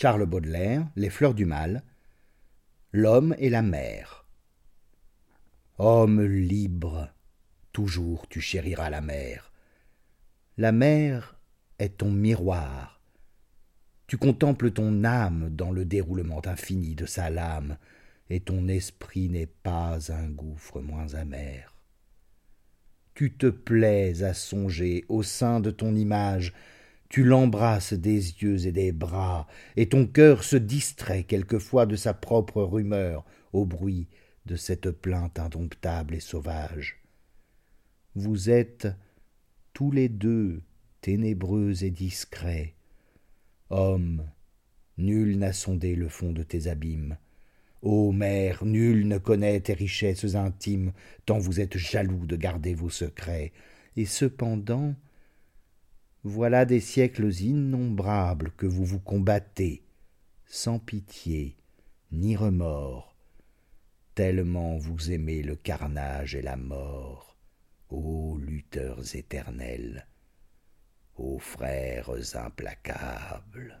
Charles Baudelaire, Les fleurs du mal, L'homme et la mer. Homme libre, toujours tu chériras la mer. La mer est ton miroir. Tu contemples ton âme dans le déroulement infini de sa lame, et ton esprit n'est pas un gouffre moins amer. Tu te plais à songer au sein de ton image tu l'embrasses des yeux et des bras, et ton cœur se distrait quelquefois de sa propre rumeur au bruit de cette plainte indomptable et sauvage. Vous êtes tous les deux ténébreux et discrets. Homme, nul n'a sondé le fond de tes abîmes. Ô mère, nul ne connaît tes richesses intimes, tant vous êtes jaloux de garder vos secrets. Et cependant, voilà des siècles innombrables que vous vous combattez, sans pitié ni remords, tellement vous aimez le carnage et la mort, ô lutteurs éternels, ô frères implacables.